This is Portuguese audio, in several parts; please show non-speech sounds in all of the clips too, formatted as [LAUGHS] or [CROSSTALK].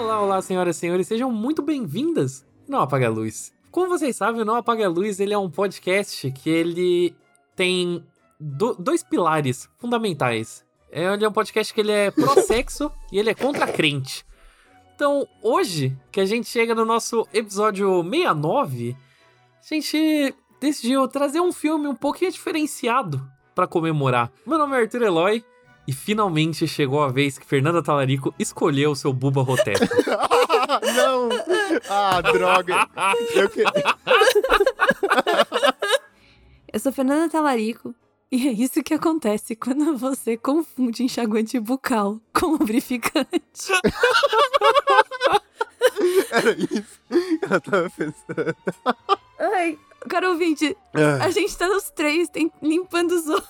Olá, olá, senhoras e senhores, sejam muito bem-vindas Não Apaga a Luz. Como vocês sabem, o Não Apaga a Luz ele é um podcast que ele tem do, dois pilares fundamentais. É, ele é um podcast que ele é pró-sexo [LAUGHS] e ele é contra crente. Então, hoje, que a gente chega no nosso episódio 69, a gente decidiu trazer um filme um pouquinho diferenciado para comemorar. Meu nome é Arthur Eloy e finalmente chegou a vez que Fernanda Talarico escolheu o seu Buba Rotep. [LAUGHS] Não! Ah, droga! Eu, que... [LAUGHS] Eu sou Fernanda Talarico e é isso que acontece quando você confunde enxaguante bucal com lubrificante. [LAUGHS] Era isso que ela tava pensando. Ai, cara ouvinte, Ah. a gente tá nos três tem- limpando os olhos.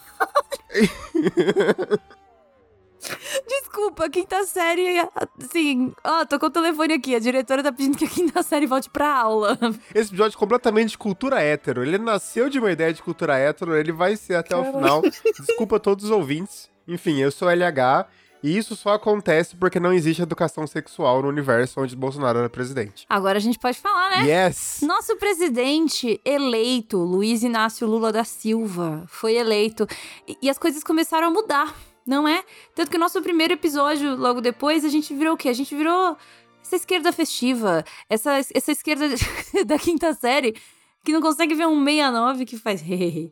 Desculpa, quinta série, assim, ó, tocou o telefone aqui, a diretora tá pedindo que a quinta [LAUGHS] série volte pra aula. Esse episódio é completamente de cultura hétero. Ele nasceu de uma ideia de cultura hétero, ele vai ser até o final. Desculpa a todos os ouvintes. Enfim, eu sou LH e isso só acontece porque não existe educação sexual no universo onde Bolsonaro era presidente. Agora a gente pode falar, né? Yes! Nosso presidente eleito, Luiz Inácio Lula da Silva, foi eleito. E as coisas começaram a mudar, não é? Tanto que o nosso primeiro episódio, logo depois, a gente virou o quê? A gente virou essa esquerda festiva, essa, essa esquerda [LAUGHS] da quinta série, que não consegue ver um 69 que faz [LAUGHS] 69.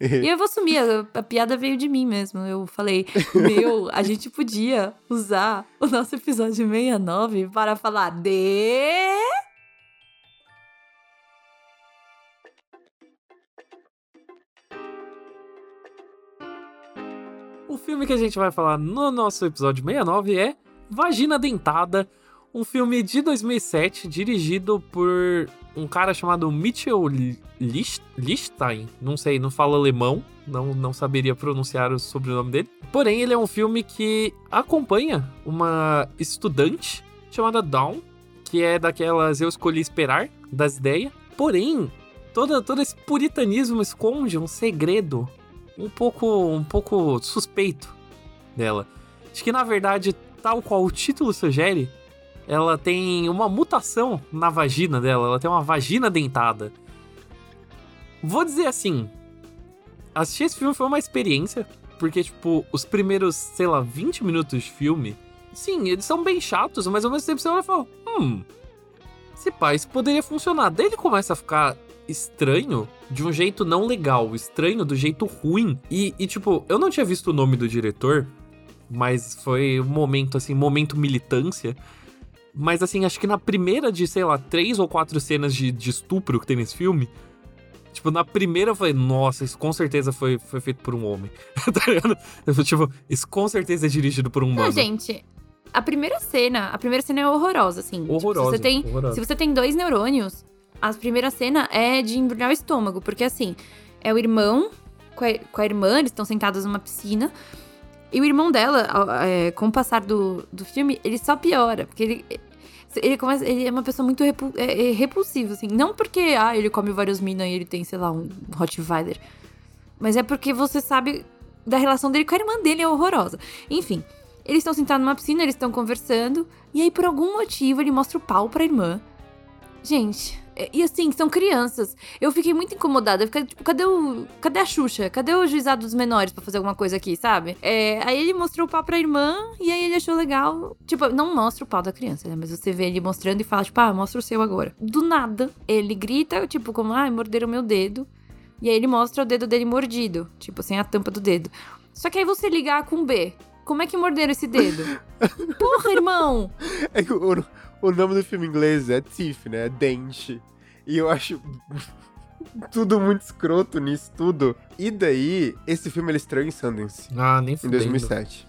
E eu vou assumir, a, a piada veio de mim mesmo. Eu falei, meu, a gente podia usar o nosso episódio 69 para falar de. O filme que a gente vai falar no nosso episódio 69 é Vagina Dentada, um filme de 2007 dirigido por um cara chamado Mitchell Lich- Lichstein. Não sei, não fala alemão, não, não saberia pronunciar o sobrenome dele. Porém, ele é um filme que acompanha uma estudante chamada Dawn, que é daquelas eu escolhi esperar das ideias. Porém, toda, todo esse puritanismo esconde um segredo um pouco, um pouco suspeito dela. Acho que na verdade, tal qual o título sugere, ela tem uma mutação na vagina dela, ela tem uma vagina dentada. Vou dizer assim, assistir esse filme foi uma experiência, porque tipo, os primeiros, sei lá, 20 minutos de filme, sim, eles são bem chatos, mas ao mesmo tempo você olha e fala, hum, esse pá, isso poderia funcionar. Daí ele começa a ficar estranho de um jeito não legal, estranho do jeito ruim. E, e, tipo, eu não tinha visto o nome do diretor, mas foi um momento, assim, momento militância. Mas, assim, acho que na primeira de, sei lá, três ou quatro cenas de, de estupro que tem nesse filme. Tipo, na primeira eu falei, nossa, isso com certeza foi, foi feito por um homem. [LAUGHS] tá ligado? Eu falei, Tipo, isso com certeza é dirigido por um Não, humano. gente, a primeira cena, a primeira cena é horrorosa, assim. Tipo, Horrorosa, se, você tem, horrorosa. se você tem dois neurônios, a primeira cena é de embrulhar o estômago, porque assim, é o irmão com a, com a irmã, eles estão sentados numa piscina. E o irmão dela, é, com o passar do, do filme, ele só piora. Porque ele, ele, começa, ele é uma pessoa muito repu, é, é repulsiva, assim. Não porque ah, ele come vários minas e ele tem, sei lá, um Rottweiler. Mas é porque você sabe da relação dele com a irmã dele, é horrorosa. Enfim, eles estão sentados numa piscina, eles estão conversando. E aí, por algum motivo, ele mostra o pau pra irmã. Gente, e assim, são crianças. Eu fiquei muito incomodada. Eu fiquei, tipo, cadê o. Cadê a Xuxa? Cadê o juizado dos menores pra fazer alguma coisa aqui, sabe? É, aí ele mostrou o pau pra irmã e aí ele achou legal. Tipo, não mostra o pau da criança, né? Mas você vê ele mostrando e fala, tipo, ah, mostra o seu agora. Do nada, ele grita, tipo, como, ah, morderam meu dedo. E aí ele mostra o dedo dele mordido, tipo, sem a tampa do dedo. Só que aí você ligar com B. Como é que morderam esse dedo? [LAUGHS] Porra, irmão! É que o, o nome do filme em inglês é Teeth, né? É dente. E eu acho [LAUGHS] tudo muito escroto nisso tudo. E daí, esse filme ele estreou em Sundance, Ah, nem em fudendo. 2007.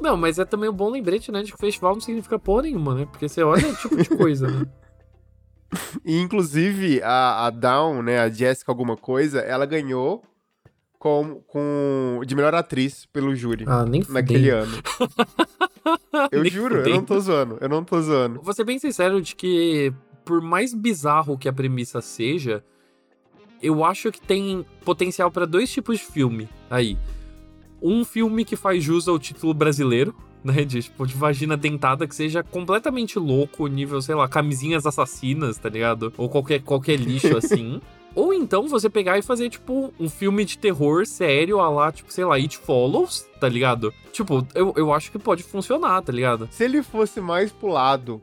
Não, mas é também um bom lembrete, né? De que festival não significa porra nenhuma, né? Porque você olha o tipo de coisa, né? [LAUGHS] E inclusive a, a Dawn, né, a Jessica alguma coisa, ela ganhou com, com de melhor atriz pelo júri Ah, nem fudendo. naquele ano. [LAUGHS] [LAUGHS] Eu Nem juro, eu não tô zoando, eu não tô zoando. Vou ser bem sincero de que, por mais bizarro que a premissa seja, eu acho que tem potencial pra dois tipos de filme aí. Um filme que faz jus ao título brasileiro, [LAUGHS] né? De, tipo, de vagina dentada que seja completamente louco, nível, sei lá, camisinhas assassinas, tá ligado? Ou qualquer, qualquer lixo [LAUGHS] assim. Ou então você pegar e fazer, tipo, um filme de terror sério, a lá, tipo, sei lá, It Follows, tá ligado? Tipo, eu, eu acho que pode funcionar, tá ligado? Se ele fosse mais pro lado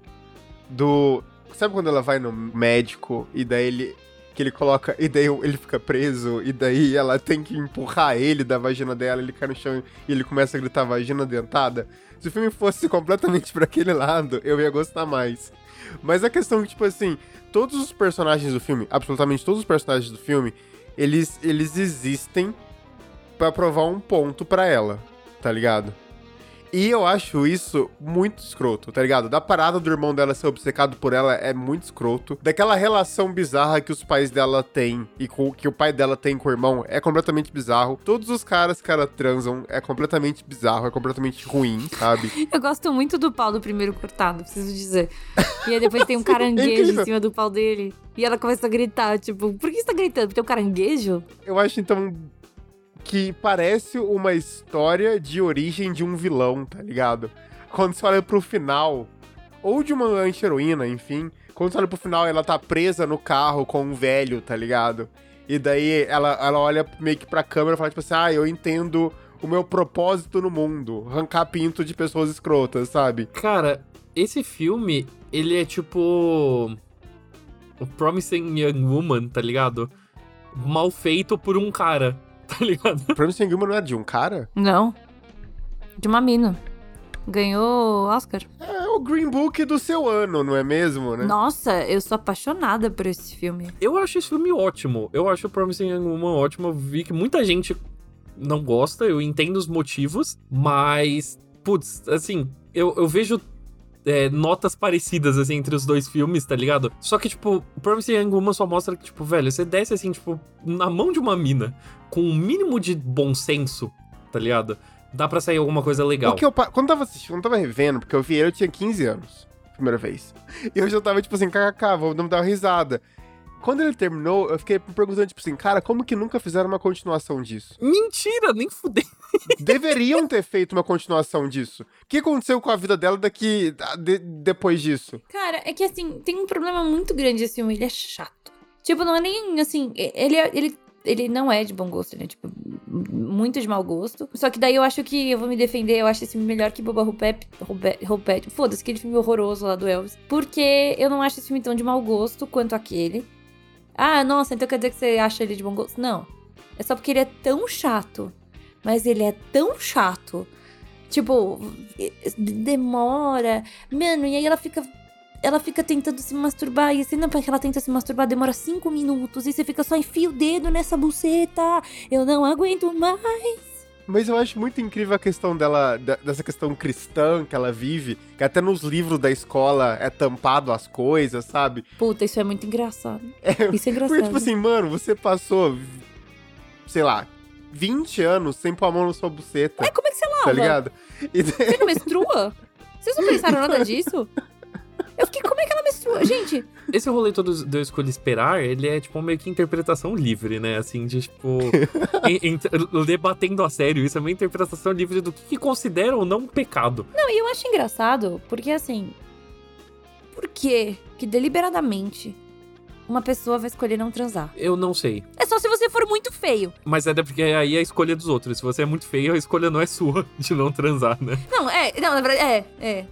do. Sabe quando ela vai no médico e daí ele. Que ele coloca. E daí ele fica preso, e daí ela tem que empurrar ele da vagina dela, ele cai no chão e ele começa a gritar vagina dentada. Se o filme fosse [LAUGHS] completamente para aquele lado, eu ia gostar mais. Mas a questão é que, tipo assim, todos os personagens do filme, absolutamente todos os personagens do filme, eles, eles existem para provar um ponto para ela, tá ligado? E eu acho isso muito escroto, tá ligado? Da parada do irmão dela ser obcecado por ela é muito escroto. Daquela relação bizarra que os pais dela têm e com, que o pai dela tem com o irmão é completamente bizarro. Todos os caras que ela transam é completamente bizarro, é completamente ruim, sabe? [LAUGHS] Eu gosto muito do pau do primeiro cortado, preciso dizer. E aí depois tem um [LAUGHS] caranguejo em cima do pau dele. E ela começa a gritar, tipo, por que você tá gritando? Porque tem um caranguejo? Eu acho então que parece uma história de origem de um vilão, tá ligado? Quando você olha pro final, ou de uma anti-heroína, enfim, quando você olha pro final, ela tá presa no carro com um velho, tá ligado? E daí ela, ela olha meio que pra câmera e fala, tipo assim, ah, eu entendo o meu propósito no mundo, arrancar pinto de pessoas escrotas, sabe? Cara, esse filme, ele é tipo. O Promising Young Woman, tá ligado? Mal feito por um cara. Tá ligado? Promising Woman não é de um cara? Não. De uma mina. Ganhou Oscar. É o Green Book do seu ano, não é mesmo, né? Nossa, eu sou apaixonada por esse filme. Eu acho esse filme ótimo. Eu acho o Promising Young Woman ótimo. Eu vi que muita gente não gosta, eu entendo os motivos, mas, putz, assim, eu, eu vejo é, notas parecidas, assim, entre os dois filmes, tá ligado? Só que, tipo, Promising Young Woman só mostra que, tipo, velho, você desce, assim, tipo, na mão de uma mina, com um mínimo de bom senso, tá ligado? Dá pra sair alguma coisa legal. Porque eu, quando tava assistindo, quando tava revendo, porque eu vi ele, eu tinha 15 anos, primeira vez. [LAUGHS] E eu já tava, tipo assim, kkk, vou dar uma risada. Quando ele terminou, eu fiquei perguntando, tipo assim, cara, como que nunca fizeram uma continuação disso? Mentira, nem fudeu. [LAUGHS] Deveriam ter feito uma continuação disso. O que aconteceu com a vida dela daqui. De, depois disso? Cara, é que assim, tem um problema muito grande esse filme, ele é chato. Tipo, não é nem assim. Ele, é, ele, ele não é de bom gosto, ele é, tipo, muito de mau gosto. Só que daí eu acho que eu vou me defender, eu acho esse filme melhor que Boba Rupet. Rupet Foda-se, aquele filme horroroso lá do Elvis. Porque eu não acho esse filme tão de mau gosto quanto aquele. Ah, nossa, então quer dizer que você acha ele de bom gosto? Não. É só porque ele é tão chato. Mas ele é tão chato. Tipo, demora. Mano, e aí ela fica. Ela fica tentando se masturbar. E assim, não, porque ela tenta se masturbar, demora cinco minutos. E você fica só enfia o dedo nessa buceta. Eu não aguento mais. Mas eu acho muito incrível a questão dela, dessa questão cristã que ela vive, que até nos livros da escola é tampado as coisas, sabe? Puta, isso é muito engraçado. É, isso é engraçado. Porque, tipo assim, mano, você passou, sei lá, 20 anos sem pôr a mão na sua buceta. É, como é que você lava? Tá ligado? Você não menstrua? Vocês não pensaram nada disso? Eu fiquei, como é que ela menstrua? Gente. Esse rolê todo do Escolha Esperar, ele é, tipo, meio que interpretação livre, né? Assim, de, tipo. [LAUGHS] em, em, debatendo a sério, isso é uma interpretação livre do que, que considera ou não um pecado. Não, e eu acho engraçado, porque assim. Por que que deliberadamente uma pessoa vai escolher não transar? Eu não sei. É só se você for muito feio. Mas é porque aí é a escolha dos outros. Se você é muito feio, a escolha não é sua [LAUGHS] de não transar, né? Não, é. Não, na verdade, é, é.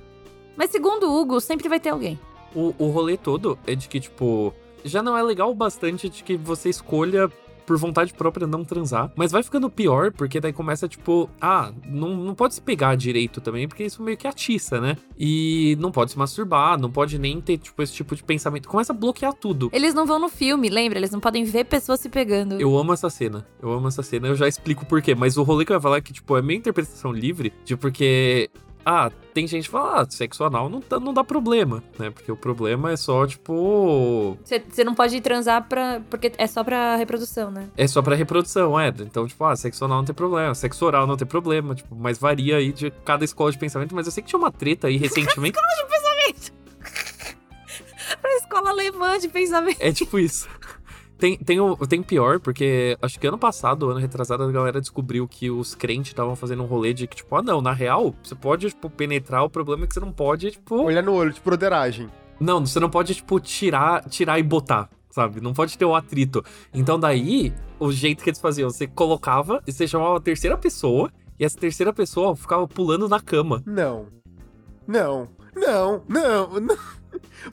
Mas segundo o Hugo, sempre vai ter alguém. O, o rolê todo é de que, tipo, já não é legal o bastante de que você escolha por vontade própria não transar. Mas vai ficando pior, porque daí começa, tipo, ah, não, não pode se pegar direito também, porque isso meio que atiça, né? E não pode se masturbar, não pode nem ter, tipo, esse tipo de pensamento. Começa a bloquear tudo. Eles não vão no filme, lembra? Eles não podem ver pessoas se pegando. Eu amo essa cena. Eu amo essa cena. Eu já explico por quê. Mas o rolê que eu ia falar é que, tipo, é meio interpretação livre, de porque ah, tem gente que fala, ah, sexo anal não, tá, não dá problema, né? Porque o problema é só, tipo. Você não pode transar pra. Porque é só pra reprodução, né? É só pra reprodução, é. Então, tipo, ah, sexo anal não tem problema, sexo oral não tem problema, tipo, mas varia aí de cada escola de pensamento. Mas eu sei que tinha uma treta aí [LAUGHS] recentemente. escola de pensamento! [LAUGHS] pra escola alemã de pensamento. É tipo isso. Tem, tem, o, tem pior, porque acho que ano passado, ano retrasado, a galera descobriu que os crentes estavam fazendo um rolê de que, tipo, ah, não, na real, você pode, tipo, penetrar, o problema é que você não pode, tipo. Olhar no olho, de broderagem. Não, você não pode, tipo, tirar, tirar e botar, sabe? Não pode ter o atrito. Então daí, o jeito que eles faziam, você colocava e você chamava a terceira pessoa, e essa terceira pessoa ficava pulando na cama. Não. Não. Não. Não. não.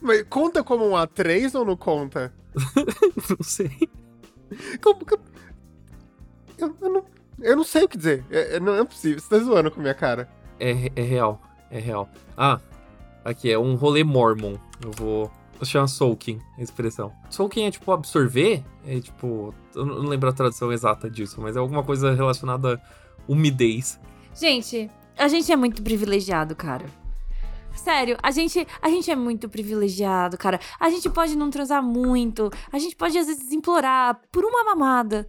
Mas conta como um A3 ou não conta? [LAUGHS] não sei. Como que. Eu, eu, não, eu não sei o que dizer. É, é, não é possível. Você tá zoando com a minha cara. É, é real. É real. Ah, aqui é um rolê mormon. Eu vou. Chama soaking, a expressão. Soaking é tipo absorver, é tipo. Eu não lembro a tradução exata disso, mas é alguma coisa relacionada a umidez. Gente, a gente é muito privilegiado, cara. Sério, a gente, a gente é muito privilegiado, cara. A gente pode não transar muito, a gente pode às vezes implorar por uma mamada.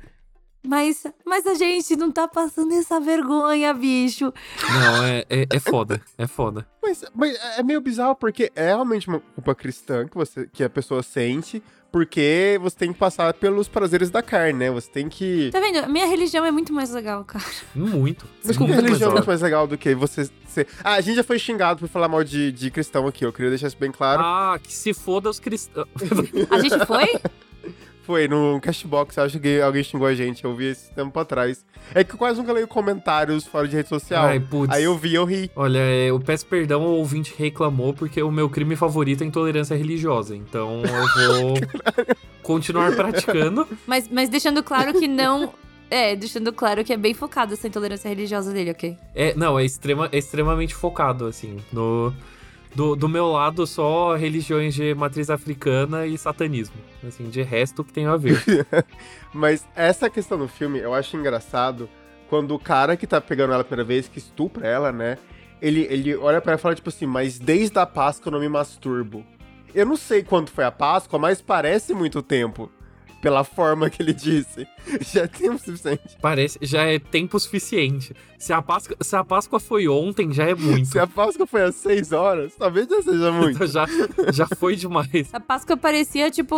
Mas, mas a gente não tá passando essa vergonha, bicho. Não, é, é, é foda, é foda. Mas, mas é meio bizarro porque é realmente uma culpa cristã que, você, que a pessoa sente, porque você tem que passar pelos prazeres da carne, né? Você tem que. Tá vendo? Minha religião é muito mais legal, cara. Muito. Mas como muito religião é muito mais legal do que você ser. Ah, a gente já foi xingado por falar mal de, de cristão aqui, eu queria deixar isso bem claro. Ah, que se foda os cristãos. A gente foi? [LAUGHS] Foi no Cashbox, acho que alguém xingou a gente, eu vi esse tempo atrás. É que eu quase nunca leio comentários fora de rede social. Ai, putz. Aí eu vi, eu ri. Olha, é, eu peço perdão ao ouvinte que reclamou, porque o meu crime favorito é intolerância religiosa. Então eu vou [LAUGHS] [LAUGHS] continuar praticando. Mas, mas deixando claro que não. É, deixando claro que é bem focado essa intolerância religiosa dele, ok? É, não, é, extrema, é extremamente focado, assim. No, do, do meu lado, só religiões de matriz africana e satanismo. Assim, de resto, que tem a ver. [LAUGHS] Mas essa questão do filme, eu acho engraçado quando o cara que tá pegando ela a primeira vez, que estupra ela, né? Ele, ele olha pra ela e fala, tipo assim, mas desde a Páscoa eu não me masturbo. Eu não sei quanto foi a Páscoa, mas parece muito tempo. Pela forma que ele disse. [LAUGHS] Já é tempo suficiente. Parece, já é tempo suficiente. Se a, Páscoa, se a Páscoa foi ontem, já é muito. Se a Páscoa foi às 6 horas, talvez já seja [LAUGHS] muito. já, já foi demais. A Páscoa parecia, tipo,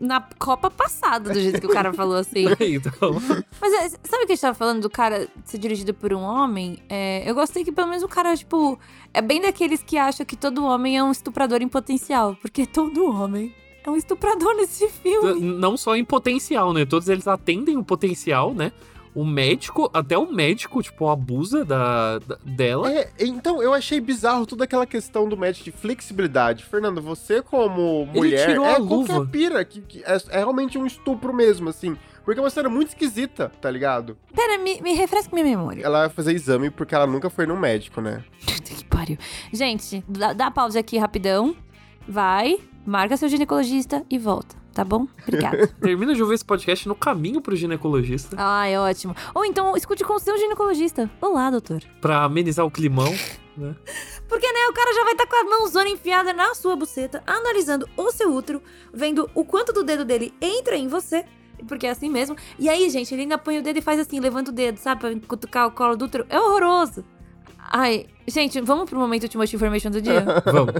na Copa passada, do jeito que o cara falou assim. [LAUGHS] então, Mas é, sabe o que a gente tava falando do cara ser dirigido por um homem? É, eu gostei que pelo menos o cara, tipo, é bem daqueles que acham que todo homem é um estuprador em potencial. Porque todo homem é um estuprador nesse filme. não só em potencial, né? Todos eles atendem o potencial, né? O médico, até o médico, tipo, abusa da, da- dela. É, então, eu achei bizarro toda aquela questão do match de flexibilidade. Fernando, você como mulher, tirou é a qualquer luva. pira, que, que é, é realmente um estupro mesmo, assim. Porque você era muito esquisita, tá ligado? Pera, me, me refresca minha memória. Ela vai fazer exame porque ela nunca foi no médico, né? Que pariu. Gente, dá, dá pausa aqui rapidão. Vai, marca seu ginecologista e volta, tá bom? Obrigada. [LAUGHS] Termina de ouvir esse podcast no caminho pro ginecologista. Ai, ótimo. Ou então escute com o seu ginecologista. Olá, doutor. Pra amenizar o climão, né? Porque, né, o cara já vai estar com a mãozona enfiada na sua buceta, analisando o seu útero, vendo o quanto do dedo dele entra em você, porque é assim mesmo. E aí, gente, ele ainda põe o dedo e faz assim, levanta o dedo, sabe, pra cutucar o colo do útero. É horroroso. Ai, gente, vamos pro momento Too Much Information do dia? Vamos.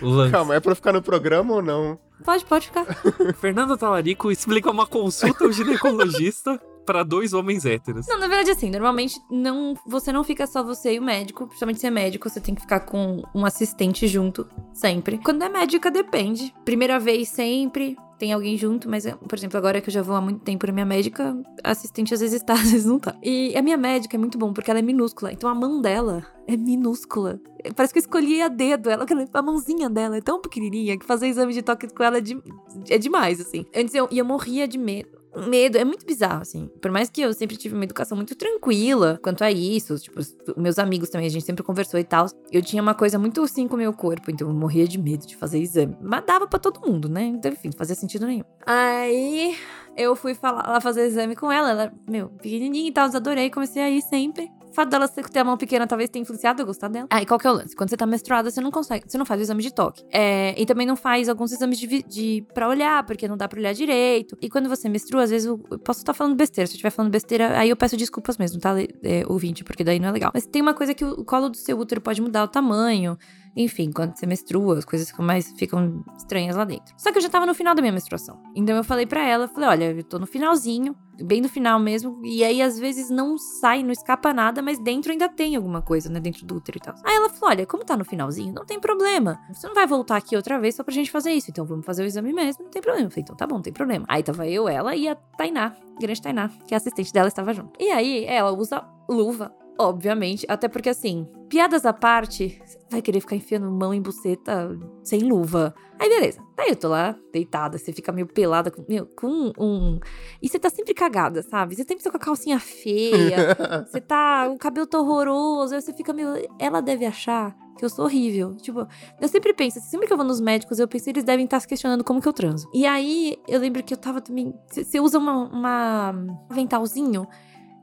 Lance. Calma, é pra ficar no programa ou não? pode, pode ficar. [LAUGHS] Fernanda Talarico explica uma consulta ao ginecologista pra dois homens héteros. Não, na verdade, assim, normalmente não, você não fica só você e o médico. Principalmente se é médico, você tem que ficar com um assistente junto, sempre. Quando é médica, depende. Primeira vez, sempre. Tem alguém junto, mas, por exemplo, agora que eu já vou há muito tempo na minha médica, assistente às vezes está, [LAUGHS] às vezes não tá. E a minha médica é muito bom, porque ela é minúscula. Então a mão dela é minúscula. Parece que eu escolhi a dedo. Ela, a mãozinha dela é tão pequenininha que fazer exame de toque com ela é, de- é demais, assim. Antes eu, e eu morria de medo medo. É muito bizarro, assim. Por mais que eu sempre tive uma educação muito tranquila quanto a isso. Tipo, meus amigos também, a gente sempre conversou e tal. Eu tinha uma coisa muito assim com o meu corpo, então eu morria de medo de fazer exame. Mas dava pra todo mundo, né? Então, enfim, não fazia sentido nenhum. Aí eu fui falar, lá fazer exame com ela. Ela, meu, pequenininha e tal, adorei, comecei a ir sempre. O fato dela ter a mão pequena talvez tenha influenciado eu gostar dela. Aí qual que é o lance? Quando você tá menstruada, você não consegue, você não faz o exame de toque. É, e também não faz alguns exames de, de para olhar, porque não dá pra olhar direito. E quando você menstrua, às vezes eu, eu posso estar falando besteira. Se eu estiver falando besteira, aí eu peço desculpas mesmo, tá, é, ouvinte? Porque daí não é legal. Mas tem uma coisa que o colo do seu útero pode mudar o tamanho. Enfim, quando você menstrua, as coisas ficam mais ficam estranhas lá dentro. Só que eu já tava no final da minha menstruação. Então eu falei para ela, falei, olha, eu tô no finalzinho, bem no final mesmo, e aí às vezes não sai, não escapa nada, mas dentro ainda tem alguma coisa, né, dentro do útero e tal. Aí ela falou, olha, como tá no finalzinho, não tem problema. Você não vai voltar aqui outra vez só pra gente fazer isso, então vamos fazer o exame mesmo, não tem problema. Eu falei, então tá bom, não tem problema. Aí tava eu, ela e a Tainá, grande Tainá, que a assistente dela estava junto. E aí ela usa luva Obviamente, até porque assim, piadas à parte, você vai querer ficar enfiando mão em buceta sem luva. Aí beleza, daí eu tô lá deitada, você fica meio pelada com, meu, com um. E você tá sempre cagada, sabe? Você sempre tá com a calcinha feia, [LAUGHS] você tá. O cabelo tá horroroso, aí você fica meio. Ela deve achar que eu sou horrível. Tipo, eu sempre penso, sempre que eu vou nos médicos, eu penso, eles devem estar se questionando como que eu transo. E aí, eu lembro que eu tava também. Você usa uma, uma um aventalzinho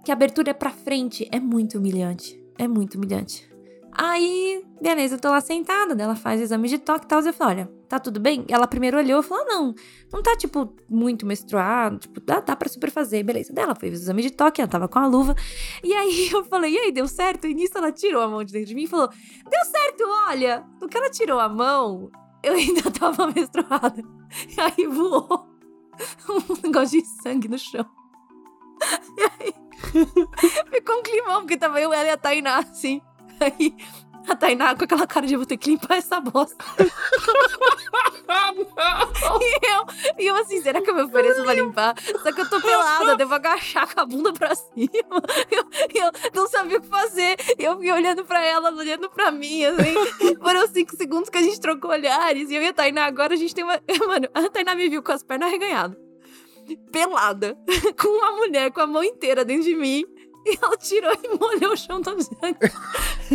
que a abertura é pra frente. É muito humilhante. É muito humilhante. Aí, beleza, eu tô lá sentada, ela faz exame de toque e tal. Eu falo, olha, tá tudo bem? Ela primeiro olhou e falou, ah, não, não tá, tipo, muito menstruado, tipo, dá, dá pra super fazer, beleza. Daí ela fez o exame de toque, ela tava com a luva. E aí [LAUGHS] eu falei, e aí, deu certo? E nisso ela tirou a mão de dentro de mim e falou, deu certo, olha. No que ela tirou a mão, eu ainda [LAUGHS] tava menstruada. E aí voou [LAUGHS] um negócio de sangue no chão. E aí [LAUGHS] Ficou um climão, porque tava eu, ela e a Tainá, assim. Aí a Tainá com aquela cara de vou ter que limpar essa bosta. [LAUGHS] e, eu, e eu assim, será que eu me ofereço pra limpar? Só que eu tô pelada, devo agachar com a bunda pra cima. [LAUGHS] Eu, eu não sabia o que fazer. Eu fiquei olhando pra ela, olhando pra mim, assim. Foram cinco segundos que a gente trocou olhares. E eu e a Tainá agora, a gente tem uma... Mano, a Tainá me viu com as pernas arreganhadas pelada, [LAUGHS] com uma mulher com a mão inteira dentro de mim. [LAUGHS] E ela tirou e molhou o chão todo sangue.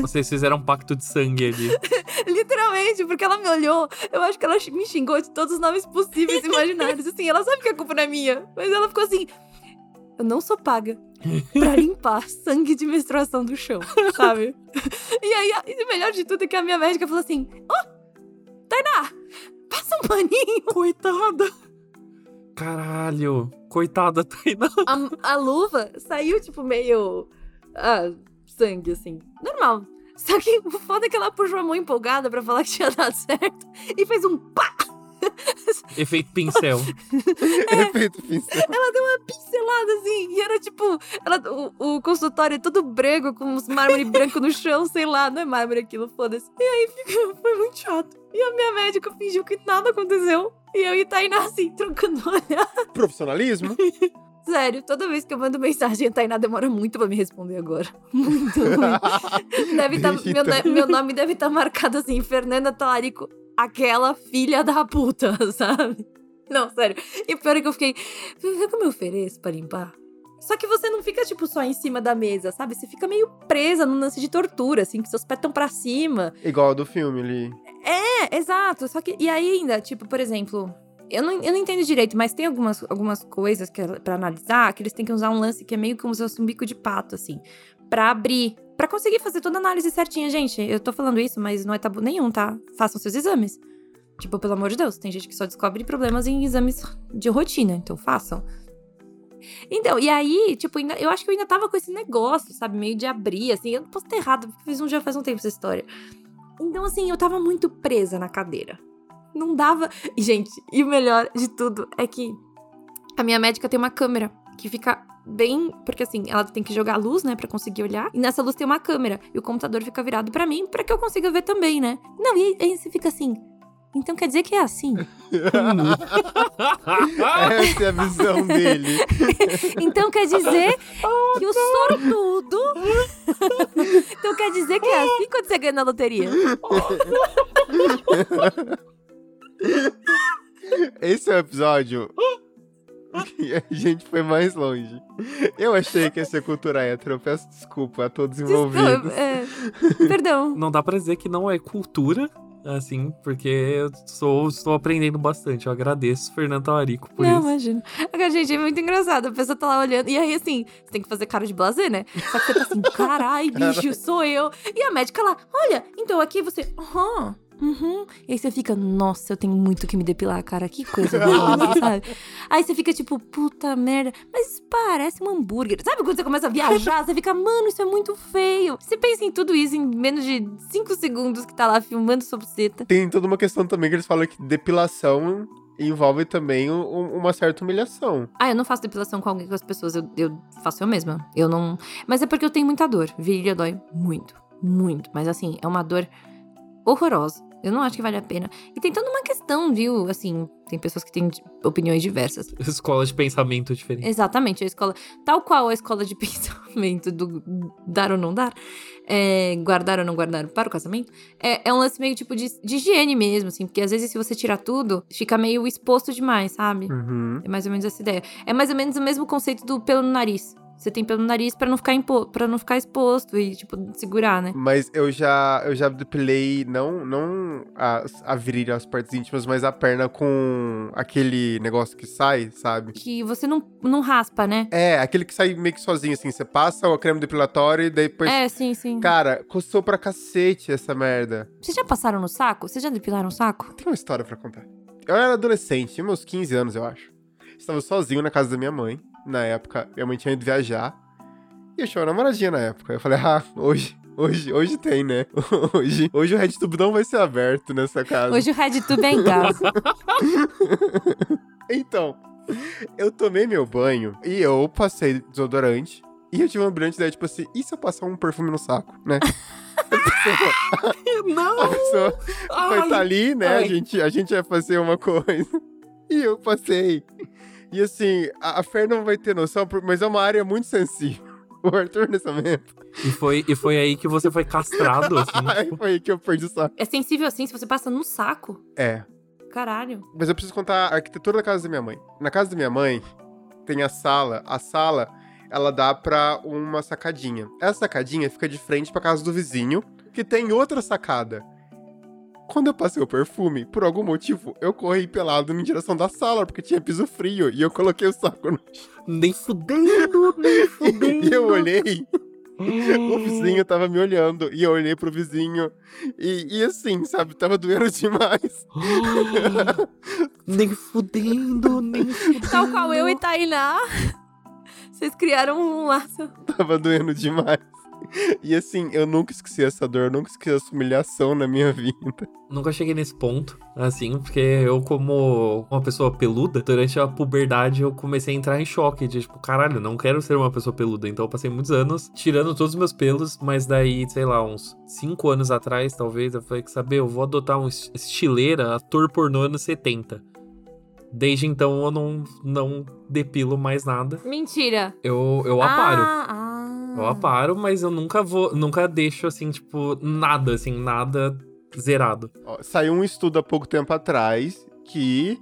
Vocês fizeram um pacto de sangue ali. [LAUGHS] Literalmente, porque ela me olhou. Eu acho que ela me xingou de todos os nomes possíveis e imaginários. Assim, ela sabe que a culpa não é minha. Mas ela ficou assim. Eu não sou paga pra limpar sangue de menstruação do chão, sabe? E aí, o melhor de tudo é que a minha médica falou assim: Ó, oh, Tainá, passa um paninho. Coitada. Caralho, coitada [LAUGHS] Tainá. A, a luva saiu, tipo, meio. Ah, sangue, assim. Normal. Só que o foda é que ela puxou a mão empolgada pra falar que tinha dado certo e fez um pá! [LAUGHS] Efeito pincel. é, Efeito pincel. Ela deu uma pincelada assim, e era tipo. Ela, o, o consultório é todo brego, com uns mármore [LAUGHS] branco no chão, sei lá, não é mármore aquilo, foda-se. E aí foi muito chato. E a minha médica fingiu que nada aconteceu. E eu e Tainá, assim, trocando olhar. Profissionalismo? [LAUGHS] Sério, toda vez que eu mando mensagem, a Tainá demora muito pra me responder agora. [LAUGHS] Muito. Deve tá, meu, meu nome deve estar tá marcado assim, Fernanda Talarico, aquela filha da puta, [LAUGHS] sabe? Não, sério. E pior é que eu fiquei. Vê como eu ofereço pra limpar? Só que você não fica, tipo, só em cima da mesa, sabe? Você fica meio presa num lance de tortura, assim, que seus pés estão pra cima. Igual do filme ali. É, exato. Só que. E ainda, tipo, por exemplo. Eu não, eu não entendo direito, mas tem algumas, algumas coisas que é para analisar que eles têm que usar um lance que é meio como se fosse um bico de pato, assim, para abrir, para conseguir fazer toda a análise certinha. Gente, eu tô falando isso, mas não é tabu nenhum, tá? Façam seus exames. Tipo, pelo amor de Deus, tem gente que só descobre problemas em exames de rotina, então façam. Então, e aí, tipo, eu acho que eu ainda tava com esse negócio, sabe? Meio de abrir, assim. Eu posso ter errado, porque fiz um já faz um tempo essa história. Então, assim, eu tava muito presa na cadeira. Não dava. Gente, e o melhor de tudo é que a minha médica tem uma câmera que fica bem. Porque assim, ela tem que jogar luz, né, para conseguir olhar. E nessa luz tem uma câmera. E o computador fica virado para mim para que eu consiga ver também, né? Não, e aí você fica assim. Então quer dizer que é assim? [LAUGHS] Essa é a visão dele. [LAUGHS] então quer dizer que o sortudo. [LAUGHS] então quer dizer que é assim quando você ganha na loteria? Esse é o episódio que a gente foi mais longe. Eu achei que ia ser cultura hétero. Eu peço desculpa a todos envolvidos. É, perdão. Não dá pra dizer que não é cultura assim, porque eu sou, estou aprendendo bastante. Eu agradeço Fernando Talarico por não, isso. imagina. Agora, gente, é muito engraçado. A pessoa tá lá olhando. E aí, assim, você tem que fazer cara de blazer, né? Só que você tá assim, [LAUGHS] carai, bicho, sou eu. E a médica lá, olha, então aqui você. Aham. Uhum. E aí você fica, nossa, eu tenho muito que me depilar, cara. Que coisa [LAUGHS] horrorosa, sabe? Aí você fica tipo, puta merda, mas parece um hambúrguer. Sabe quando você começa a viajar? Você fica, mano, isso é muito feio. Você pensa em tudo isso em menos de 5 segundos que tá lá filmando sua buceta. Tem toda uma questão também que eles falam que depilação envolve também um- uma certa humilhação. Ah, eu não faço depilação com alguém com as pessoas, eu, eu faço eu mesma. Eu não. Mas é porque eu tenho muita dor. Virilha dói muito, muito. Mas assim, é uma dor horrorosa. Eu não acho que vale a pena. E tem toda uma questão, viu? Assim, tem pessoas que têm opiniões diversas. [LAUGHS] Escola de pensamento diferente. Exatamente, a escola. Tal qual a escola de [LAUGHS] pensamento do dar ou não dar, é, guardar ou não guardar para o casamento, é, é um lance meio tipo de, de higiene mesmo, assim, porque às vezes se você tirar tudo, fica meio exposto demais, sabe? Uhum. É mais ou menos essa ideia. É mais ou menos o mesmo conceito do pelo no nariz. Você tem pelo nariz pra não ficar impo para não ficar exposto e tipo segurar, né? Mas eu já, eu já depilei não, não a, a virilha, as partes íntimas, mas a perna com aquele negócio que sai, sabe? Que você não, não raspa, né? É, aquele que sai meio que sozinho, assim. Você passa o creme depilatório e depois. É, sim, sim. Cara, custou pra cacete essa merda. Vocês já passaram no saco? Vocês já depilaram o saco? Tem uma história pra contar. Eu era adolescente, tinha meus 15 anos, eu acho. Estava sozinho na casa da minha mãe. Na época, minha mãe tinha ido viajar. E eu tinha uma namoradinha na época. Eu falei, ah, hoje, hoje, hoje tem, né? [LAUGHS] Hoje, hoje o RedTube não vai ser aberto nessa casa. Hoje o RedTube é em casa. [LAUGHS] Então, eu tomei meu banho e eu passei desodorante. E eu tive uma brilhante ideia, tipo assim, e se eu passar um perfume no saco, né? [LAUGHS] Pessoa, Não! a pessoa vai Ai, estar ali, né? A gente, a gente vai fazer uma coisa. E eu passei. E assim, a, a Fer não vai ter noção, mas é uma área muito sensível. [LAUGHS] O Arthur, nesse momento. E foi, e foi aí que você foi castrado, [LAUGHS] assim. Foi aí que eu perdi o saco. É sensível assim se você passa no saco. É. Caralho. Mas eu preciso contar a arquitetura da casa da minha mãe. Na casa da minha mãe, tem a sala. A sala, ela dá pra uma sacadinha. Essa sacadinha fica de frente pra casa do vizinho, que tem outra sacada. Quando eu passei o perfume, por algum motivo, eu corri pelado em direção da sala, porque tinha piso frio, e eu coloquei o saco no nem fudendo, nem [LAUGHS] fudendo. E eu olhei, o vizinho tava me olhando, e eu olhei pro vizinho, e, e assim, sabe, tava doendo [LAUGHS] demais. nem fudendo, nem fudendo. Tal qual eu e Tainá. Vocês criaram um laço. Tava doendo demais. [LAUGHS] E assim, eu nunca esqueci essa dor, eu nunca esqueci essa humilhação na minha [LAUGHS] vida. Nunca cheguei nesse ponto, assim, porque eu, como uma pessoa peluda, durante a puberdade eu comecei a entrar em choque de tipo, caralho, não quero ser uma pessoa peluda. Então eu passei muitos anos tirando todos os meus pelos, mas daí, sei lá, uns 5 anos atrás, talvez, eu falei que saber, eu vou adotar um es- estileira, ator pornô anos 70. Desde então eu não, não depilo mais nada. Mentira. Eu, eu aparo. Ah, ah. Eu aparo, mas eu nunca vou, nunca deixo assim, tipo, nada, assim, nada zerado. Ó, saiu um estudo há pouco tempo atrás que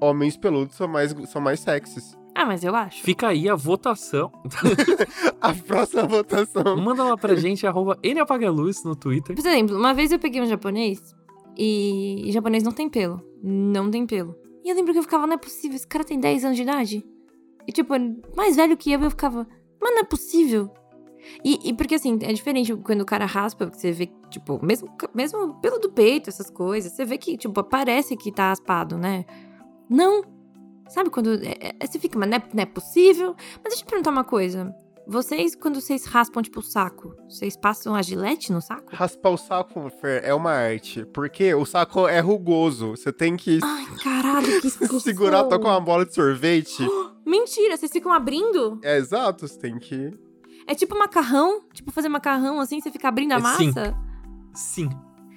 homens peludos são mais, são mais sexys. Ah, mas eu acho. Fica aí a votação. [LAUGHS] [LAUGHS] A próxima votação. Manda lá pra gente, arroba NApagaLuz no Twitter. Por exemplo, uma vez eu peguei um japonês e, e japonês não tem pelo. Não tem pelo. E eu lembro que eu ficava, não é possível, esse cara tem 10 anos de idade. E tipo, mais velho que eu, eu ficava, mas não é possível. E, e porque assim, é diferente quando o cara raspa, você vê, tipo, mesmo, mesmo pelo do peito, essas coisas, você vê que, tipo, parece que tá raspado, né? Não. Sabe quando. é- é- você fica, mas não é, não é possível? Mas deixa eu te perguntar uma coisa. Vocês, quando vocês raspam, tipo, o saco, vocês passam a gilete no saco? Raspar o saco, Fer, é uma arte. Porque o saco é rugoso. Você tem que Ai, caralho, que [LAUGHS] segurar, tocar uma bola de sorvete. [GASPS] Mentira, vocês ficam abrindo? É exato, você tem que. É tipo macarrão? Tipo fazer macarrão assim, você fica abrindo a É, sim. massa? Sim.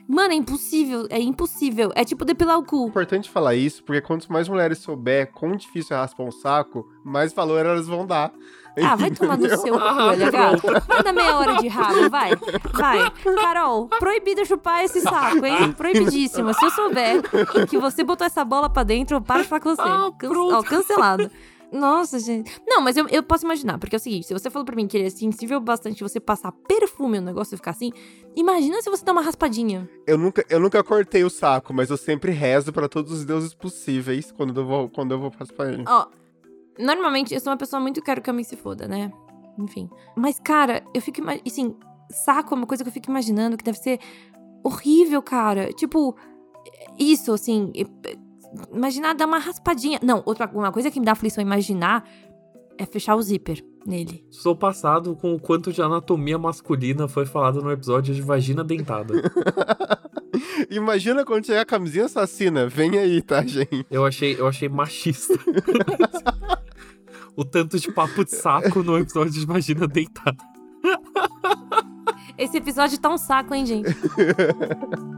Mano, é impossível, é impossível. É tipo depilar o É cu. importante falar isso, porque quanto mais mulheres souber quão difícil é raspar um saco, mais valor elas vão dar. Ah, vai tomar no seu cu, Ah, LH. Vai dar meia hora de rabo, vai. Vai. Carol, proibido chupar esse saco, hein? Proibidíssimo. Se eu souber que você botou essa bola pra dentro, eu paro de falar com você. Ah, Can-. Ó, cancelado. Nossa, gente. Não, mas eu, eu posso imaginar, porque é o seguinte: se você falou pra mim que ele é sensível bastante você passar perfume no negócio e ficar assim, imagina se você dá uma raspadinha. Eu nunca, eu nunca cortei o saco, mas eu sempre rezo pra todos os deuses possíveis quando eu vou, quando eu vou raspar ele. Ó, normalmente eu sou uma pessoa muito quero que a mim se foda, né? Enfim. Mas, cara, eu fico. Assim, saco é uma coisa que eu fico imaginando que deve ser horrível, cara. Tipo, isso, assim. Imaginar dar uma raspadinha. Não, outra uma coisa que me dá aflição imaginar é fechar o zíper nele. Sou passado com o quanto de anatomia masculina foi falado no episódio de vagina dentada. [LAUGHS] Imagina quando chegar a camisinha assassina. Vem aí, tá, gente? Eu achei, eu achei machista. [LAUGHS] o tanto de papo de saco no episódio de vagina dentada. Esse episódio tá um saco, hein, gente? [LAUGHS]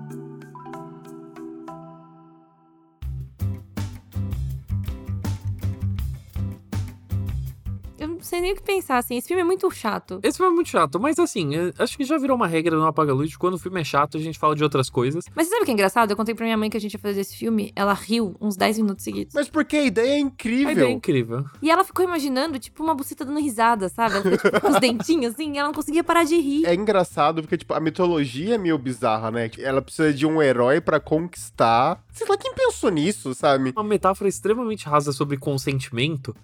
sei nem o que pensar, assim. Esse filme é muito chato. Esse filme é muito chato, mas assim, é- acho que já virou uma regra no Apaga Luz de quando o filme é chato, a gente fala de outras coisas. Mas você sabe o que é engraçado? Eu contei pra minha mãe que a gente ia fazer esse filme. Ela riu uns 10 minutos seguidos. Mas porque a ideia é A incrível. ideia é incrível. E ela ficou imaginando, tipo, uma buceta dando risada, sabe? Ela ficou, tipo, com os [LAUGHS] dentinhos, assim, e ela não conseguia parar de rir. É engraçado porque, tipo, a mitologia é meio bizarra, né? Ela precisa de um herói pra conquistar. Sei lá, quem pensou nisso, sabe? Uma metáfora extremamente rasa sobre consentimento,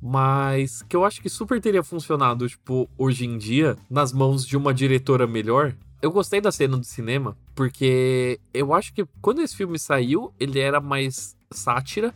mas que eu acho que super teria funcionado, tipo, hoje em dia, nas mãos de uma diretora melhor. Eu gostei da cena do cinema, porque eu acho que quando esse filme saiu, ele era mais sátira.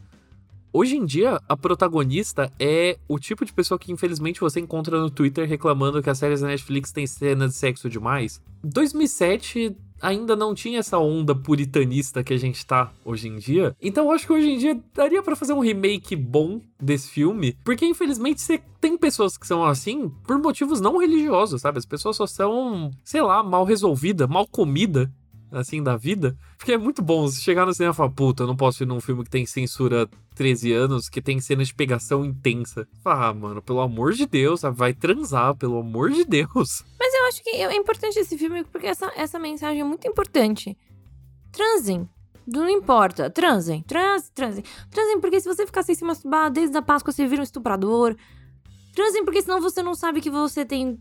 Hoje em dia, a protagonista é o tipo de pessoa que infelizmente você encontra no Twitter reclamando que as séries da Netflix têm cena de sexo demais. 2007 ainda não tinha essa onda puritanista que a gente tá hoje em dia. Então eu acho que hoje em dia daria pra fazer um remake bom desse filme, porque infelizmente você tem pessoas que são assim por motivos não religiosos, sabe? As pessoas só são, sei lá, mal resolvida, mal comida assim, da vida. Porque é muito bom você chegar no cinema e falar, puta, eu não posso ir num filme que tem censura 13 anos, que tem cenas de pegação intensa. Ah, mano, pelo amor de Deus, sabe? vai transar, pelo amor de Deus. Mas eu acho que é importante esse filme porque essa, essa mensagem é muito importante. Transem. Não importa. Transem. Transem, transem. Transem porque se você ficar sem se masturbar desde a Páscoa, você vira um estuprador. Transem porque senão você não sabe que você tem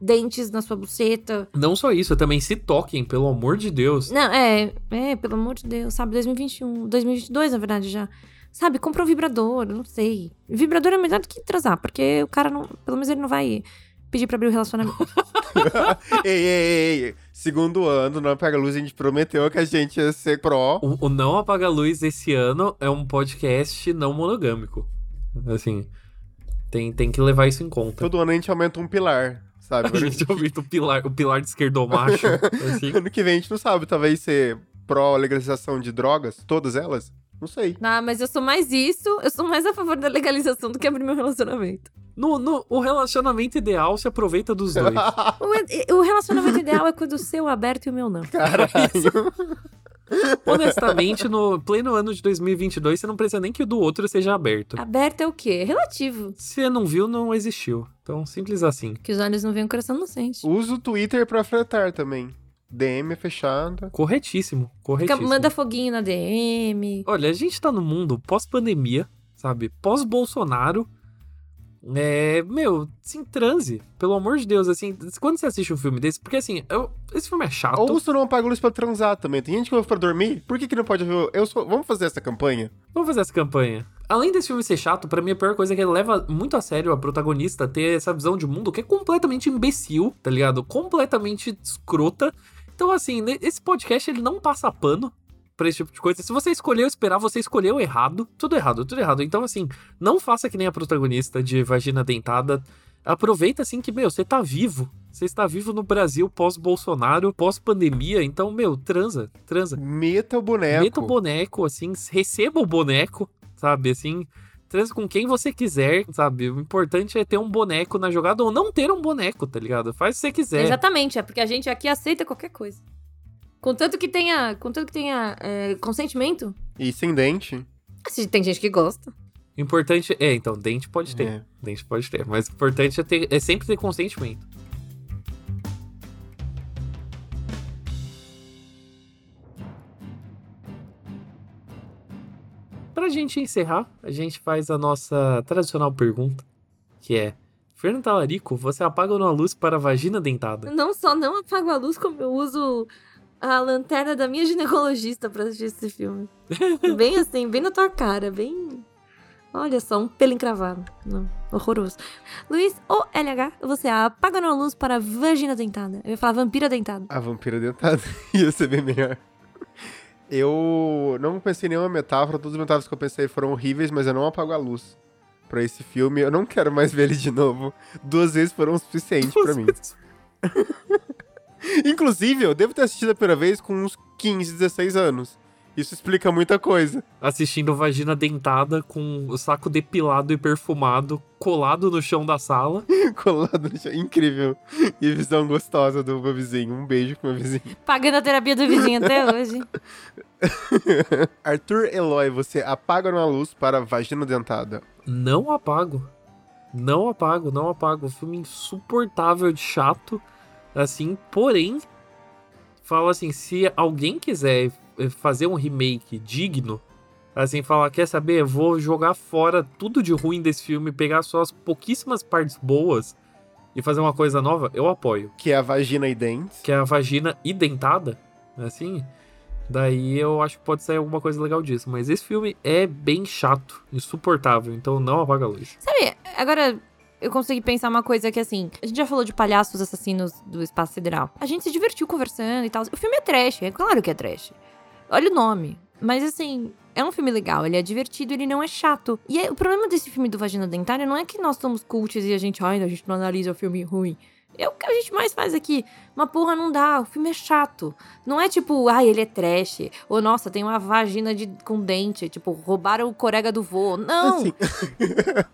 dentes na sua buceta. Não só isso, também se toquem, pelo amor de Deus. Não, é, é, pelo amor de Deus, sabe? 2021, 2022, na verdade, já. Sabe, compra um vibrador, não sei. Vibrador é melhor do que transar, porque o cara não. Pelo menos ele não vai pedir pra abrir o relacionamento. [LAUGHS] ei, ei, ei, ei. Segundo ano, no Apaga Luz, a gente prometeu que a gente ia ser pró. O, o Não Apaga a Luz esse ano é um podcast não monogâmico. Assim, tem, tem que levar isso em conta. Todo ano a gente aumenta um pilar, sabe? [LAUGHS] A gente ouviu o pilar, o pilar de esquerdomacho. [LAUGHS] assim. Ano que vem a gente não sabe, talvez ser pró legalização de drogas, todas elas. Não sei. Ah, mas eu sou mais isso, eu sou mais a favor da legalização do que abrir meu relacionamento. No, no, o relacionamento ideal se aproveita dos dois. [LAUGHS] O, o relacionamento ideal é quando o seu é aberto e o meu não. Caralho. Honestamente, no pleno ano de 2022, você não precisa nem que o do outro seja aberto. Aberto é o quê? É relativo. Se você não viu, não existiu. Então, simples assim. Que os olhos não veem, o coração não sente. Usa o Twitter pra fretar também. DM é fechada. Corretíssimo, Fica, corretíssimo. manda foguinho na DM. Olha, a gente tá no mundo pós-pandemia, sabe? Pós-Bolsonaro. É, meu, sim, transe. Pelo amor de Deus, assim, quando você assiste um filme desse, porque assim, eu- esse filme é chato. Ou você não apaga a luz pra transar também. Tem gente que ouve pra dormir. Por que, que não pode ouvir? Eu sou... Vamos fazer essa campanha? Vamos fazer essa campanha. Além desse filme ser chato, pra mim a pior coisa é que ele leva muito a sério a protagonista ter essa visão de mundo que é completamente imbecil, tá ligado? Completamente escrota. Então, assim, esse podcast ele não passa pano pra esse tipo de coisa. Se você escolheu esperar, você escolheu errado. Tudo errado, tudo errado. Então, assim, não faça que nem a protagonista de Vagina Dentada. Aproveita, assim, que, meu, você tá vivo. Você está vivo no Brasil pós-Bolsonaro, pós-pandemia. Então, meu, transa, transa. Meta o boneco. Meta o boneco, assim, receba o boneco, sabe? Assim, transa com quem você quiser, sabe? O importante é ter um boneco na jogada ou não ter um boneco, tá ligado? Faz o que você quiser. Exatamente, é porque a gente aqui aceita qualquer coisa. Contanto que tenha, contanto que tenha é, consentimento. E sem dente. Tem gente que gosta. O importante é, então, dente pode ter. É. Dente pode ter. Mas o importante é, ter, é sempre ter consentimento. Pra pra gente encerrar, a gente faz a nossa tradicional pergunta, que é: Fernando Talarico, você apaga ou não a luz para a vagina dentada? Não só não apago a luz, como eu uso a lanterna da minha ginecologista pra assistir esse filme. [LAUGHS] bem assim, bem na tua cara, bem. Olha só, um pelo encravado. Não, horroroso. Luiz, ou LH, você apaga ou não a luz para a vagina dentada? Eu ia falar vampira dentada. A vampira dentada [LAUGHS] ia ser bem melhor. Eu não pensei em nenhuma metáfora, todas as metáforas que eu pensei foram horríveis, mas eu não apago a luz pra esse filme. Eu não quero mais ver ele de novo. Duas vezes foram o suficiente pra mim. [LAUGHS] Inclusive, eu devo ter assistido a primeira vez com uns 15, 16 anos. Isso explica muita coisa. Assistindo vagina dentada com o saco depilado e perfumado colado no chão da sala. [LAUGHS] colado no chão. Incrível. E visão gostosa do meu vizinho. Um beijo pro meu vizinho. Pagando a terapia do vizinho até [LAUGHS] hoje. Arthur Eloy, você apaga uma luz para vagina dentada? Não apago. Não apago, não apago. Um filme insuportável de chato. Assim, porém, falo assim, se alguém quiser fazer um remake digno, assim, falar, quer saber, vou jogar fora tudo de ruim desse filme, pegar só as pouquíssimas partes boas e fazer uma coisa nova, eu apoio. Que é a vagina e dentes. Que é a vagina identada, assim. Daí eu acho que pode sair alguma coisa legal disso. Mas esse filme é bem chato, insuportável, então não apaga a luz. Sabe, agora eu consegui pensar uma coisa que, assim, a gente já falou de palhaços assassinos do espaço sideral. A gente se divertiu conversando e tal. O filme é trash, é claro que é trash. Olha o nome. Mas, assim, é um filme legal, ele é divertido, ele não é chato. E é, o problema desse filme do Vagina Dentária não é que nós somos cultos e a gente, ai, a gente não analisa o filme ruim. É o que a gente mais faz aqui. Uma porra não dá, o filme é chato. Não é tipo, ai, ele é trash. Ou, nossa, tem uma vagina de, com dente. Tipo, roubaram o corega do vô. Não! Assim... [LAUGHS]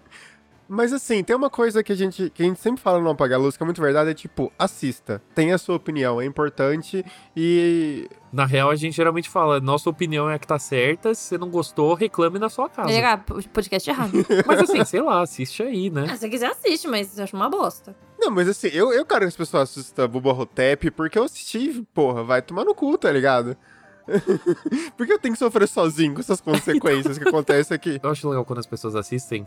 Mas assim, tem uma coisa que a gente, que a gente sempre fala no Apagar Luz, que é muito verdade, é tipo, assista. Tenha a sua opinião, é importante e. Na real, a gente geralmente fala, nossa opinião é a que tá certa, se você não gostou, reclame na sua casa. É, podcast errado. [LAUGHS] mas assim, sei lá, assiste aí, né? Ah, se você quiser, assiste, mas eu acho uma bosta. Não, mas assim, eu, eu quero que as pessoas assistam Buba Hotep, porque eu assisti, porra, vai tomar no cu, tá ligado? [LAUGHS] Por que eu tenho que sofrer sozinho com essas consequências que acontecem aqui? Eu acho legal quando as pessoas assistem,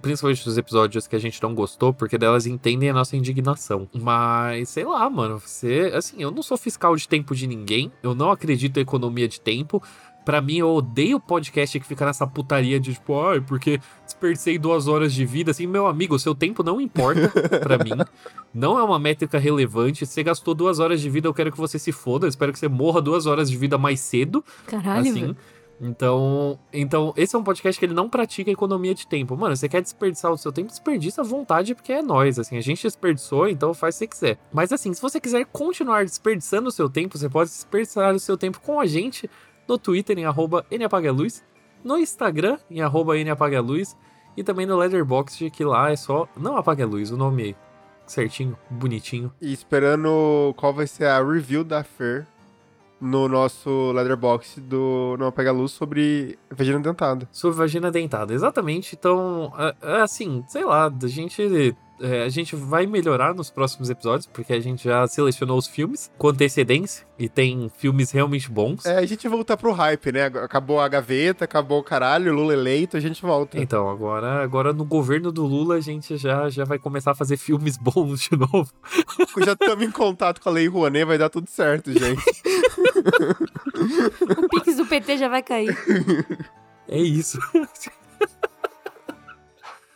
principalmente os episódios que a gente não gostou, porque delas entendem a nossa indignação. Mas, sei lá, mano, você. Assim, eu não sou fiscal de tempo de ninguém, eu não acredito em economia de tempo. Pra mim, eu odeio podcast que fica nessa putaria de tipo, ai, porque desperdicei duas horas de vida. Assim, meu amigo, seu tempo não importa para [LAUGHS] mim. Não é uma métrica relevante. Você gastou duas horas de vida, eu quero que você se foda. Eu espero que você morra duas horas de vida mais cedo. Caralho. Assim. Então, então, esse é um podcast que ele não pratica economia de tempo. Mano, você quer desperdiçar o seu tempo, desperdiça à vontade, porque é nós, assim, a gente desperdiçou, então faz o que você quiser. Mas assim, se você quiser continuar desperdiçando o seu tempo, você pode desperdiçar o seu tempo com a gente no Twitter em arroba NApagaLuz, no Instagram em arroba NApagaLuz e também no Letterboxd, que lá é só Não Apague a Luz, o nome certinho, bonitinho. E esperando qual vai ser a review da Fer no nosso Letterboxd do Não Apaga a Luz sobre vagina dentada. Sobre vagina dentada, exatamente. Então, é, é assim, sei lá, a gente é, a gente vai melhorar nos próximos episódios, porque a gente já selecionou os filmes com antecedência e tem filmes realmente bons. É, a gente volta pro hype, né? Acabou a gaveta, acabou o caralho, Lula eleito, a gente volta. Então, agora, agora no governo do Lula a gente já, já vai começar a fazer filmes [LAUGHS] bons de novo. Já estamos em contato com a Lei Rouanet, vai dar tudo certo, gente. [LAUGHS] o Pix do PT já vai cair. É isso. [LAUGHS]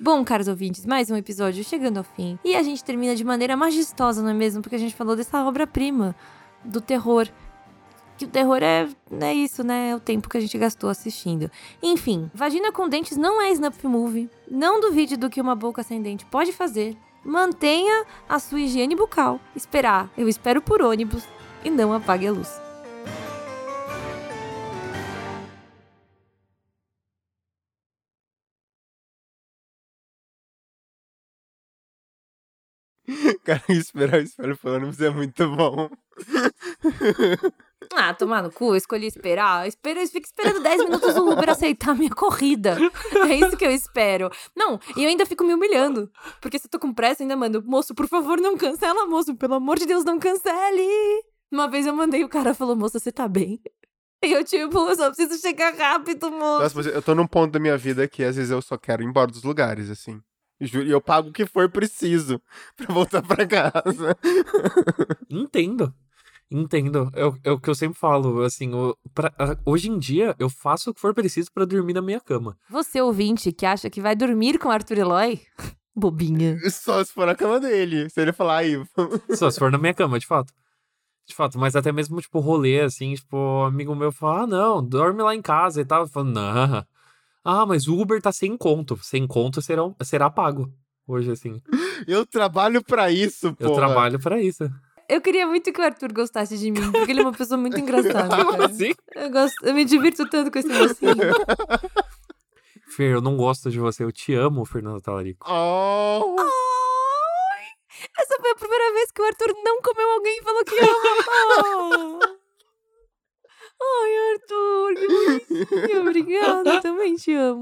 Bom, caros ouvintes, mais um episódio chegando ao fim. E a gente termina de maneira majestosa, não é mesmo? Porque a gente falou dessa obra-prima do terror. Que o terror é, é isso, né? É o tempo que a gente gastou assistindo. Enfim, Vagina com Dentes não é Snuff Movie. Não duvide do que uma boca sem dente pode fazer. Mantenha a sua higiene bucal. Esperar, eu espero por ônibus. E não apague a luz. Cara, [LAUGHS] esperar o espelho por ônibus é muito bom. [LAUGHS] Ah, tomar no cu, escolhi esperar. Eu, espero, eu fico esperando 10 minutos o Uber aceitar a minha corrida. É isso que eu espero. Não, e eu ainda fico me humilhando. Porque se eu tô com pressa, ainda mando, moço, por favor, não cancela, moço. Pelo amor de Deus, não cancele. Uma vez eu mandei o cara falou, moça, você tá bem? E eu, tipo, eu só preciso chegar rápido, moço. Nossa, mas eu tô num ponto da minha vida que às vezes eu só quero ir embora dos lugares, assim. Juro, E eu pago o que for preciso [LAUGHS] pra voltar pra casa. [LAUGHS] Entendo. Entendo. É, o- é o que eu sempre falo, assim, o- pra- a- hoje em dia eu faço o que for preciso pra dormir na minha cama. Você, ouvinte, que acha que vai dormir com Arthur Eloy? [LAUGHS] Bobinha. Só se for na cama dele. Se ele falar aí. Só se for na minha cama, de fato. De fato, mas até mesmo, tipo, rolê, assim, tipo, um amigo meu fala, ah, não, dorme lá em casa e tal. Eu falo, não. Ah, mas o Uber tá sem conto. Sem conto será, será pago. Hoje, assim. Eu trabalho pra isso, pô. Eu trabalho pra isso. Eu queria muito que o Arthur gostasse de mim, porque ele é uma pessoa muito engraçada. Assim? Eu, gosto, eu me divirto tanto com esse mocinho. [LAUGHS] Fer, eu não gosto de você. Eu te amo, Fernando Talarico. Oh. Ai, essa foi a primeira vez que o Arthur não comeu alguém e falou que ama. Ah. Ai, Arthur, que bonitinho. [LAUGHS] Obrigada, eu também te amo.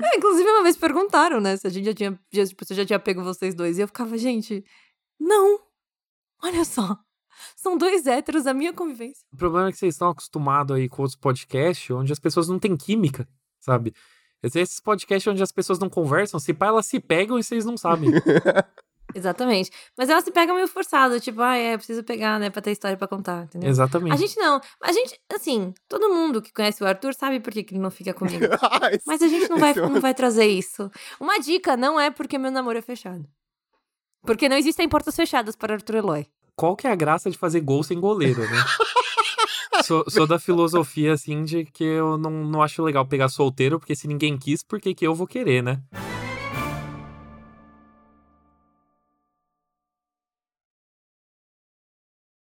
É, inclusive, uma vez perguntaram, né? Se a gente já tinha. já, tipo, se eu já tinha pego vocês dois. E eu ficava, gente, não. Olha só. São dois héteros da minha convivência. O problema é que vocês estão acostumados aí com outros podcasts onde as pessoas não têm química, sabe? Esses podcasts onde as pessoas não conversam, se pá, elas se pegam e vocês não sabem. [LAUGHS] Exatamente. Mas ela se pega meio forçada, tipo, ah, é, preciso pegar, né, pra ter história pra contar, entendeu? Exatamente. A gente não. A gente, assim, todo mundo que conhece o Arthur sabe por que, que ele não fica [LAUGHS] comigo. Mas a gente não vai, é não vai trazer isso. Uma dica não é porque meu namoro é fechado. Porque não existem portas fechadas para Arthur Eloy. Qual que é a graça de fazer gol sem goleiro, né? [LAUGHS] sou, sou da filosofia, assim, de que eu não, não acho legal pegar solteiro, porque se ninguém quis, por que que eu vou querer, né?